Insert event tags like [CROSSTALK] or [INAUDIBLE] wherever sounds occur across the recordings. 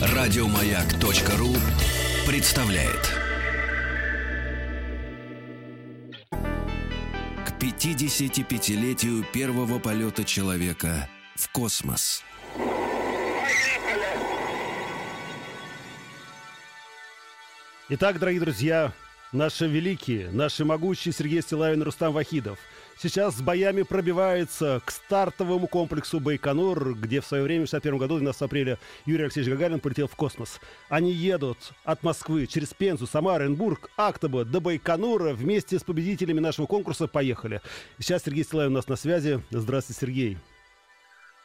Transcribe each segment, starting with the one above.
Радиомаяк.ру представляет. К 55-летию первого полета человека в космос. Итак, дорогие друзья, наши великие, наши могущие Сергей Стилавин Рустам Вахидов – сейчас с боями пробивается к стартовому комплексу Байконур, где в свое время, в 1961 году, 12 апреля, Юрий Алексеевич Гагарин полетел в космос. Они едут от Москвы через Пензу, Самару, Оренбург, Актоба до Байконура вместе с победителями нашего конкурса. Поехали. Сейчас Сергей Стилавин у нас на связи. Здравствуйте, Сергей.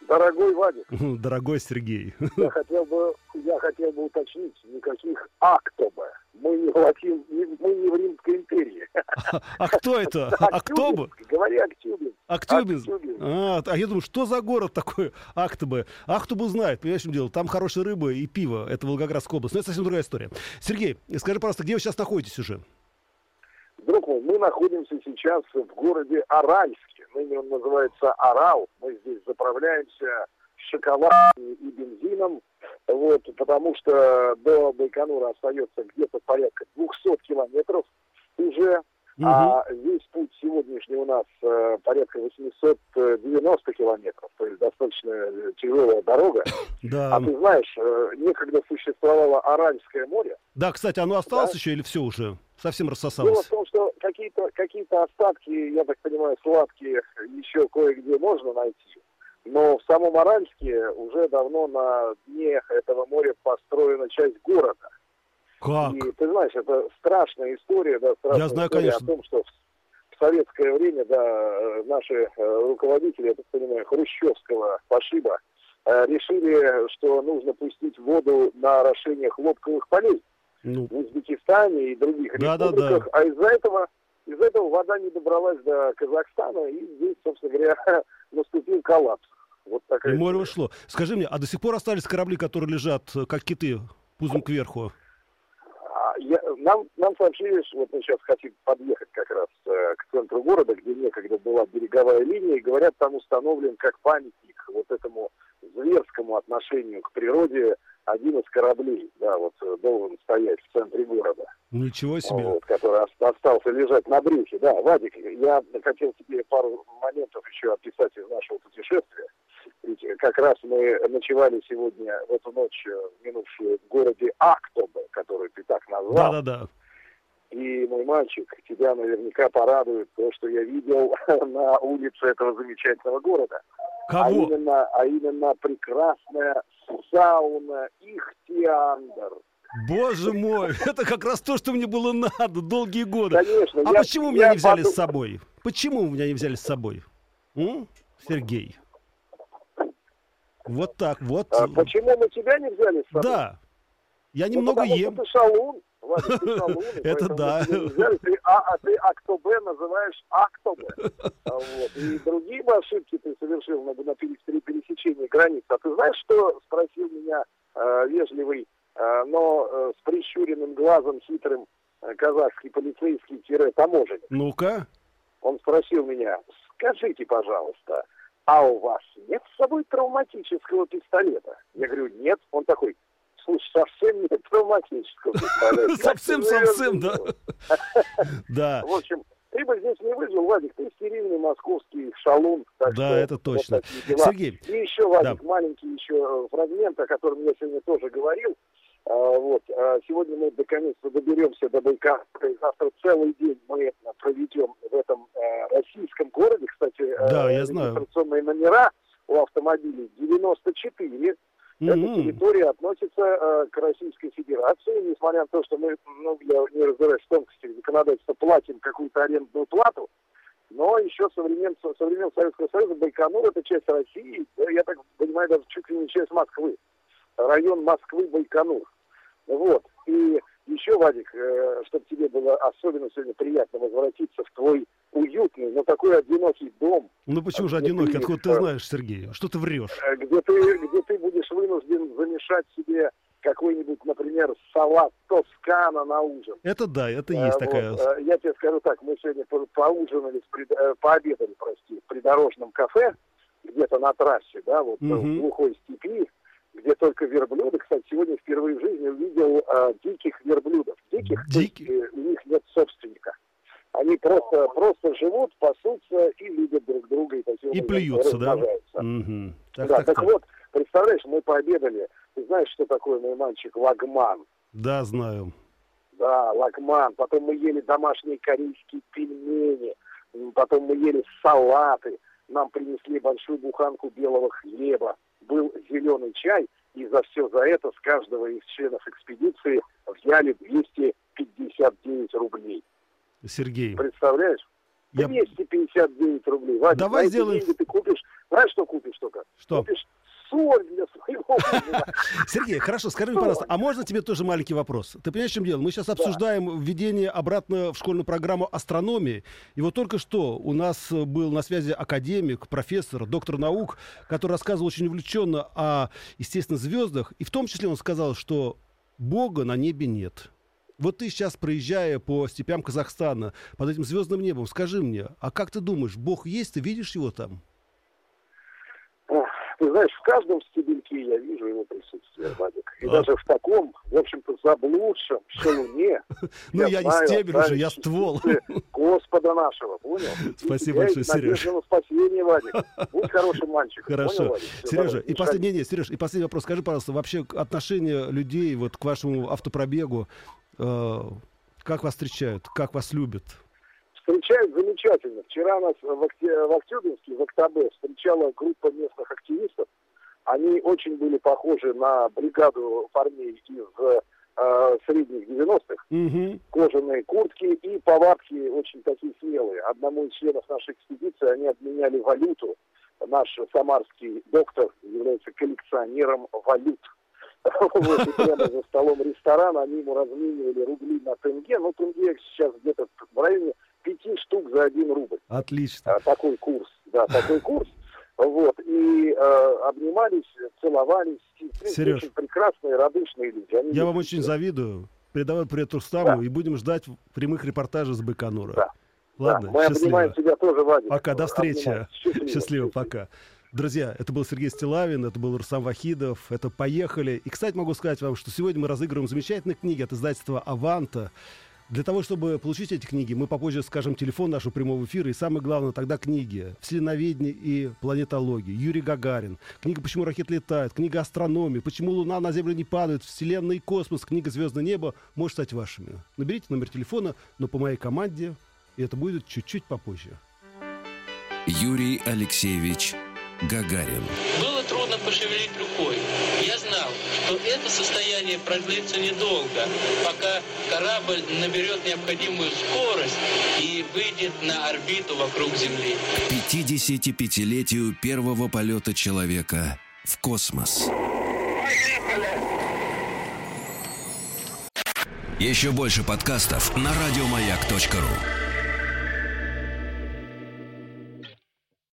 Дорогой Вадик. [LAUGHS] Дорогой Сергей. Я хотел бы, я хотел бы уточнить, никаких актоба. Мы не, Латин, мы не в Римской империи. А, [LAUGHS] а кто это? Актоба? Говори Актюбинск. Актюбинск. А, а я думаю, что за город такой Актобы? Ахтубу знает, понимаешь, в чем дело? Там хорошая рыба и пиво. Это Волгоградская область. Но это совсем другая история. Сергей, скажи, пожалуйста, где вы сейчас находитесь уже? Друг мой, мы находимся сейчас в городе Аральске. Ныне он называется Арал. Мы здесь заправляемся шоколадом и бензином. Вот, потому что до Байконура остается где-то порядка 200 километров уже. Угу. А весь путь сегодняшний у нас э, порядка 890 километров, то есть достаточно э, тяжелая дорога. [COUGHS] Да. А ты знаешь, э, некогда существовало Аральское море. Да, кстати, оно осталось да? еще или все уже? Совсем рассосалось? Дело в том, что какие-то какие остатки, я так понимаю, сладкие еще кое-где можно найти. Но в самом Аральске уже давно на дне этого моря построена часть города. Как? И ты знаешь, это страшная история, да, страшная Я знаю, история конечно. о том, что в, советское время, да, наши э, руководители, я так понимаю, хрущевского пошиба, э, решили, что нужно пустить воду на орошение хлопковых полей ну. в Узбекистане и других да, республиках, да, да. а из-за этого из-за этого вода не добралась до Казахстана, и здесь, собственно говоря, [LAUGHS] наступил коллапс. Вот такая и море ушло. Скажи мне, а до сих пор остались корабли, которые лежат, э, как киты, пузом кверху? А, я, нам, нам сообщили, что вот мы сейчас хотим подъехать как раз э, к центру города, где некогда была береговая линия, и говорят, там установлен как памятник вот этому зверскому отношению к природе один из кораблей, да, вот э, должен стоять в центре города. Ничего себе. Вот, который остался лежать на брюхе. Да, Вадик, я хотел тебе пару моментов еще описать из нашего путешествия. Ведь как раз мы ночевали сегодня, в эту ночь э, минувшую, в городе Актобе, который ты так назвал. Да-да-да. И, мой мальчик, тебя наверняка порадует то, что я видел [LAUGHS] на улице этого замечательного города. Кого? А именно, а именно прекрасная сауна Ихтиандр. Боже мой, [LAUGHS] это как раз то, что мне было надо долгие годы. Конечно. А я, почему меня я не взяли подум... с собой? Почему меня не взяли с собой? М? Сергей. Вот так, вот. А почему мы тебя не взяли с собой? Да. Я ну, немного потому ем. Что ты шалун. Ты [LAUGHS] Это да. Ты, а, а ты Актобе называешь Актобе. А вот. И другие бы ошибки ты совершил на, на пересечении границ. А ты знаешь, что спросил меня э, вежливый, э, но э, с прищуренным глазом хитрым э, казахский полицейский-таможенник? Ну-ка. Он спросил меня, скажите, пожалуйста, а у вас нет с собой травматического пистолета? Я говорю, нет. Он такой, слушай, совсем нет травматического. Совсем-совсем, да. Да. В общем, ты бы здесь не выжил, Вадик, ты стерильный московский шалун. Да, это точно. Сергей. И еще, Вадик, маленький еще фрагмент, о котором я сегодня тоже говорил. А, вот. А, сегодня мы наконец-то доберемся до и завтра целый день мы проведем в этом э, российском городе. Кстати, да, э, я знаю. номера у автомобилей 94. Эта территория относится э, к Российской Федерации, несмотря на то, что мы, ну, я не разбираюсь в тонкостях законодательства, платим какую-то арендную плату, но еще со времен, со времен Советского Союза Байконур это часть России, я так понимаю, даже чуть ли не часть Москвы район Москвы Байконур. Вот. И еще, Вадик, э, чтобы тебе было особенно сегодня приятно возвратиться в твой уютный, но такой одинокий дом. Ну почему же одинокий? Откуда ты знаешь, Сергей? Что ты врешь? Э, где ты, где ты будешь вынужден замешать себе какой-нибудь, например, салат Тоскана на ужин. Это да, это есть а, такая. Вот, я тебе скажу так, мы сегодня по поужинали, пообедали, прости, в придорожном кафе где-то на трассе, да, вот угу. в глухой степи, где только верблюды. Кстати, сегодня впервые в жизни увидел э, диких верблюдов. Диких, Дикий. есть, э, у них нет собственника. Они просто, просто живут, пасутся и любят друг друга. И, таким и плюются, да? Угу. Так, да, так, так, так вот, представляешь, мы пообедали. Ты знаешь, что такое мой мальчик лагман? Да, знаю. Да, лагман. Потом мы ели домашние корейские пельмени. Потом мы ели салаты. Нам принесли большую буханку белого хлеба. Был зеленый чай. И за все за это с каждого из членов экспедиции взяли 259 рублей. Сергей. Представляешь? Я... 259 рублей. Вадик, Давай сделаем... деньги ты купишь, знаешь, что купишь только? Что? Купишь соль для своего [LAUGHS] Сергей, хорошо, скажи мне, пожалуйста, а можно тебе тоже маленький вопрос? Ты понимаешь, в чем дело? Мы сейчас обсуждаем введение обратно в школьную программу астрономии. И вот только что у нас был на связи академик, профессор, доктор наук, который рассказывал очень увлеченно о, естественно, звездах. И в том числе он сказал, что Бога на небе нет. Вот ты сейчас, проезжая по степям Казахстана, под этим звездным небом, скажи мне, а как ты думаешь, Бог есть, ты видишь его там? Ты знаешь, в каждом стебельке я вижу его присутствие, Вадик. И а. даже в таком, в общем-то, заблудшем шалуне. Ну, я не стебель уже, я ствол. Господа нашего, понял? [LAUGHS] Спасибо большое, Сереж. на спасение, Вадик. Будь хорошим мальчиком. Хорошо. Сережа, и последний, не, Сереж, и последний вопрос. Скажи, пожалуйста, вообще отношение людей вот к вашему автопробегу, э, как вас встречают, как вас любят? Встречают замечательно. Вчера нас в, в Актюбинске, в Октябре, встречала группа местных активистов. Они очень были похожи на бригаду парней из э, средних 90-х. Угу. Кожаные куртки и повадки очень такие смелые. Одному из членов нашей экспедиции они обменяли валюту. Наш самарский доктор является коллекционером валют. [LAUGHS] Вот, и прямо за столом ресторана они ему разменивали рубли на тенге. Ну, тенге сейчас где-то в районе за один рубль. Отлично. А, такой курс, да, такой [LAUGHS] курс. Вот, и э, обнимались, целовались. Сереж, очень прекрасные, радушные люди. Они я вам очень завидую. Передавай привет Рустаму да. и будем ждать прямых репортажей с Байконура. Да. Ладно, да, мы счастливо. обнимаем тебя тоже, Вадик. Пока, до встречи. Счастливо. счастливо, пока. Друзья, это был Сергей Стилавин, это был Рустам Вахидов, это «Поехали». И, кстати, могу сказать вам, что сегодня мы разыгрываем замечательные книги от издательства «Аванта». Для того, чтобы получить эти книги, мы попозже скажем телефон нашего прямого эфира. И самое главное, тогда книги «Вселеноведение и планетология», Юрий Гагарин, книга «Почему ракеты летают», книга «Астрономия», «Почему Луна на Землю не падает», «Вселенная и космос», книга «Звездное небо» может стать вашими. Наберите номер телефона, но по моей команде, и это будет чуть-чуть попозже. Юрий Алексеевич Гагарин. Было трудно пошевелить рукой. Я знал, что это состояние продлится недолго, пока корабль наберет необходимую скорость и выйдет на орбиту вокруг Земли. К 55-летию первого полета человека в космос. Еще больше подкастов на радиомаяк.ру